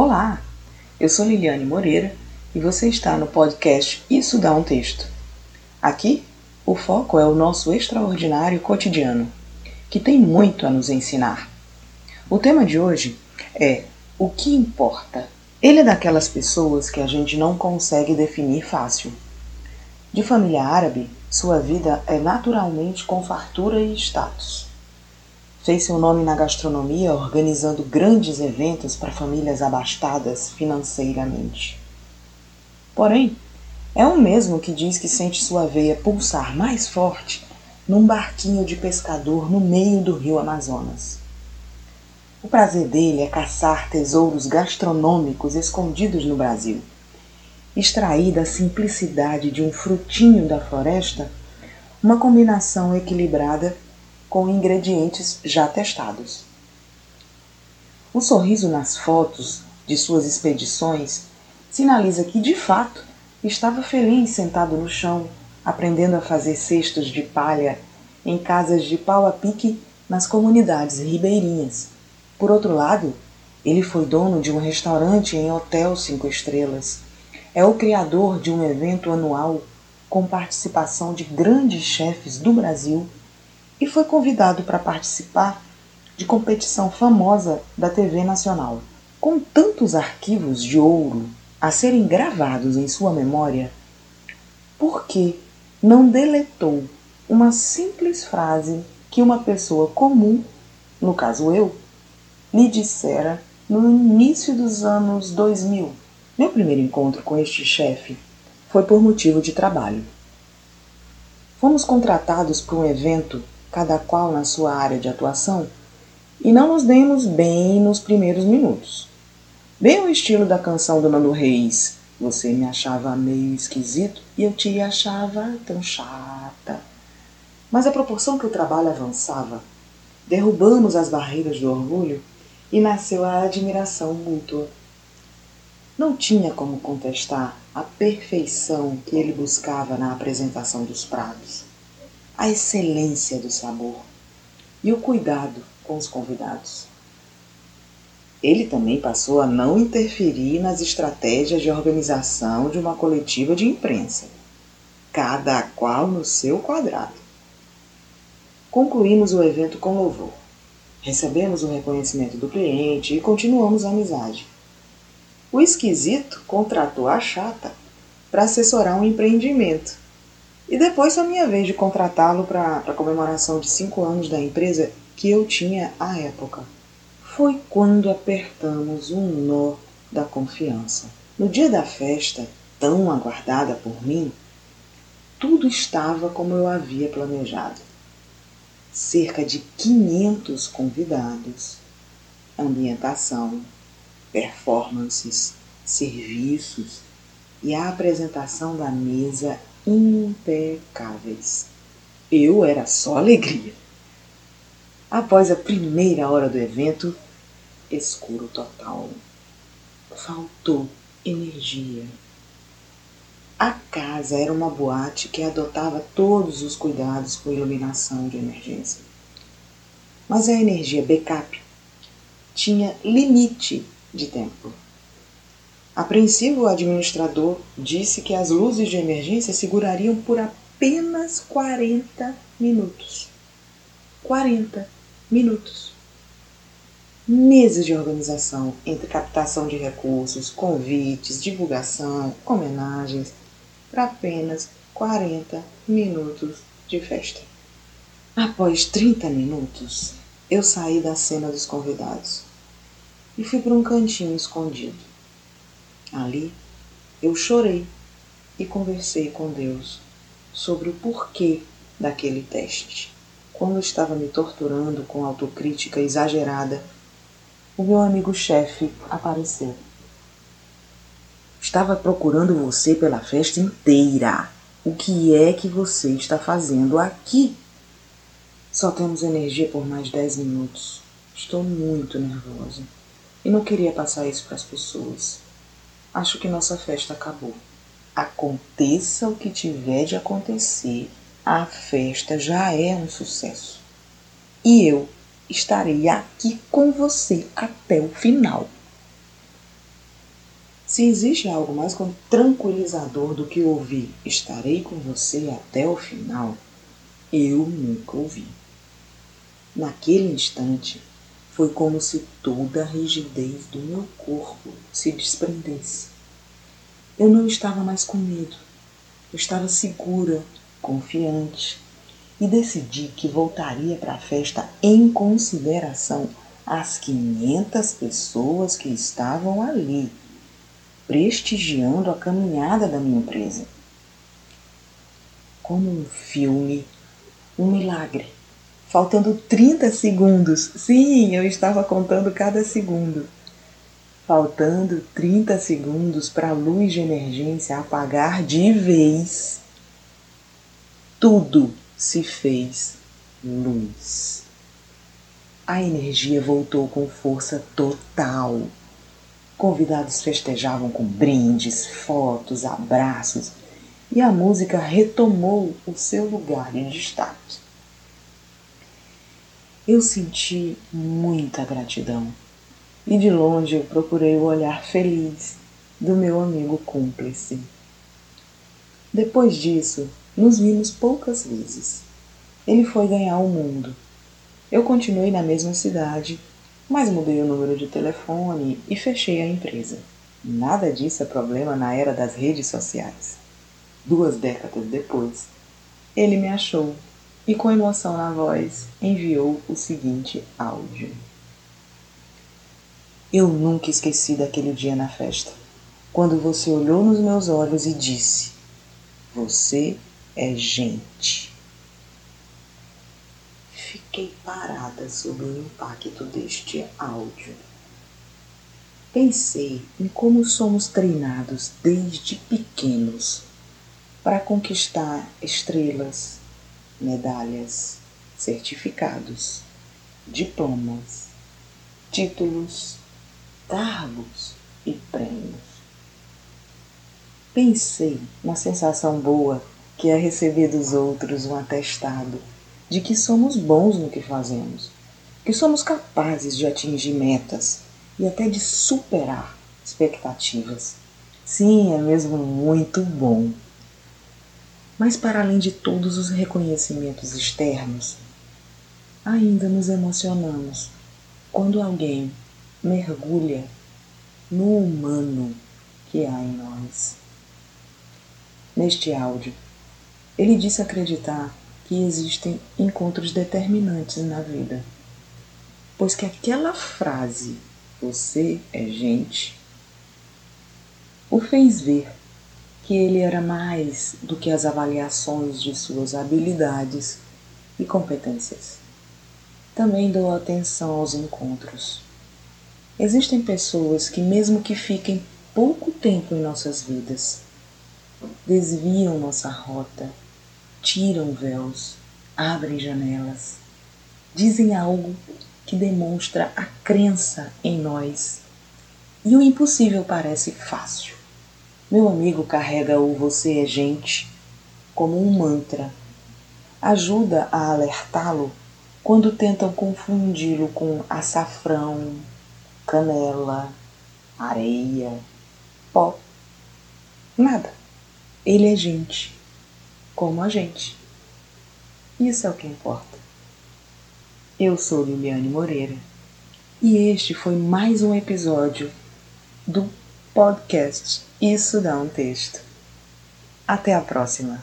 Olá, eu sou Liliane Moreira e você está no podcast Isso Dá um Texto. Aqui, o foco é o nosso extraordinário cotidiano, que tem muito a nos ensinar. O tema de hoje é O que importa? Ele é daquelas pessoas que a gente não consegue definir fácil. De família árabe, sua vida é naturalmente com fartura e status. Fez seu nome na gastronomia organizando grandes eventos para famílias abastadas financeiramente. Porém, é o mesmo que diz que sente sua veia pulsar mais forte num barquinho de pescador no meio do rio Amazonas. O prazer dele é caçar tesouros gastronômicos escondidos no Brasil. Extrair da simplicidade de um frutinho da floresta uma combinação equilibrada com ingredientes já testados. O sorriso nas fotos de suas expedições sinaliza que, de fato, estava feliz sentado no chão, aprendendo a fazer cestos de palha em casas de pau a pique nas comunidades ribeirinhas. Por outro lado, ele foi dono de um restaurante em hotel cinco estrelas. É o criador de um evento anual com participação de grandes chefes do Brasil e foi convidado para participar de competição famosa da TV Nacional. Com tantos arquivos de ouro a serem gravados em sua memória, por que não deletou uma simples frase que uma pessoa comum, no caso eu, lhe dissera no início dos anos 2000? Meu primeiro encontro com este chefe foi por motivo de trabalho. Fomos contratados para um evento cada qual na sua área de atuação, e não nos demos bem nos primeiros minutos. Bem o estilo da canção do Nando Reis. Você me achava meio esquisito e eu te achava tão chata. Mas à proporção que o trabalho avançava, derrubamos as barreiras do orgulho e nasceu a admiração mútua. Não tinha como contestar a perfeição que ele buscava na apresentação dos pratos a excelência do sabor e o cuidado com os convidados. Ele também passou a não interferir nas estratégias de organização de uma coletiva de imprensa, cada qual no seu quadrado. Concluímos o evento com louvor. Recebemos o reconhecimento do cliente e continuamos a amizade. O esquisito contratou a chata para assessorar um empreendimento e depois foi minha vez de contratá-lo para a comemoração de cinco anos da empresa que eu tinha à época. Foi quando apertamos um nó da confiança. No dia da festa, tão aguardada por mim, tudo estava como eu havia planejado. Cerca de 500 convidados, ambientação, performances, serviços e a apresentação da mesa impecáveis. Eu era só alegria. Após a primeira hora do evento, escuro total. Faltou energia. A casa era uma boate que adotava todos os cuidados com iluminação de emergência. Mas a energia backup tinha limite de tempo. Apreensivo, o administrador disse que as luzes de emergência segurariam por apenas 40 minutos. 40 minutos. Meses de organização entre captação de recursos, convites, divulgação, homenagens, para apenas 40 minutos de festa. Após 30 minutos, eu saí da cena dos convidados e fui para um cantinho escondido. Ali eu chorei e conversei com Deus sobre o porquê daquele teste. Quando estava me torturando com autocrítica exagerada, o meu amigo chefe apareceu. Estava procurando você pela festa inteira. O que é que você está fazendo aqui? Só temos energia por mais dez minutos. Estou muito nervosa e não queria passar isso para as pessoas. Acho que nossa festa acabou. Aconteça o que tiver de acontecer, a festa já é um sucesso. E eu estarei aqui com você até o final. Se existe algo mais tranquilizador do que ouvir estarei com você até o final, eu nunca ouvi. Naquele instante, foi como se toda a rigidez do meu corpo se desprendesse. Eu não estava mais com medo. Eu estava segura, confiante e decidi que voltaria para a festa em consideração às 500 pessoas que estavam ali, prestigiando a caminhada da minha empresa. Como um filme, um milagre faltando 30 segundos. Sim, eu estava contando cada segundo. Faltando 30 segundos para a luz de emergência apagar de vez, tudo se fez luz. A energia voltou com força total. Convidados festejavam com brindes, fotos, abraços e a música retomou o seu lugar de destaque eu senti muita gratidão e de longe eu procurei o olhar feliz do meu amigo cúmplice. Depois disso, nos vimos poucas vezes. Ele foi ganhar o mundo. Eu continuei na mesma cidade, mas mudei o número de telefone e fechei a empresa. Nada disso é problema na era das redes sociais. Duas décadas depois, ele me achou e, com emoção na voz, enviou o seguinte áudio: Eu nunca esqueci daquele dia na festa, quando você olhou nos meus olhos e disse: Você é gente. Fiquei parada sob o impacto deste áudio. Pensei em como somos treinados desde pequenos para conquistar estrelas, medalhas, certificados, diplomas, títulos, cargos e prêmios. Pensei na sensação boa que é receber dos outros um atestado de que somos bons no que fazemos, que somos capazes de atingir metas e até de superar expectativas. Sim, é mesmo muito bom. Mas, para além de todos os reconhecimentos externos, ainda nos emocionamos quando alguém mergulha no humano que há em nós. Neste áudio, ele disse acreditar que existem encontros determinantes na vida, pois que aquela frase, você é gente, o fez ver que ele era mais do que as avaliações de suas habilidades e competências. Também dou atenção aos encontros. Existem pessoas que, mesmo que fiquem pouco tempo em nossas vidas, desviam nossa rota, tiram véus, abrem janelas, dizem algo que demonstra a crença em nós e o impossível parece fácil. Meu amigo carrega o você é gente como um mantra. Ajuda a alertá-lo quando tentam confundi-lo com açafrão, canela, areia, pó. Nada. Ele é gente, como a gente. Isso é o que importa. Eu sou Liliane Moreira e este foi mais um episódio do podcast Isso dá um texto. Até a próxima!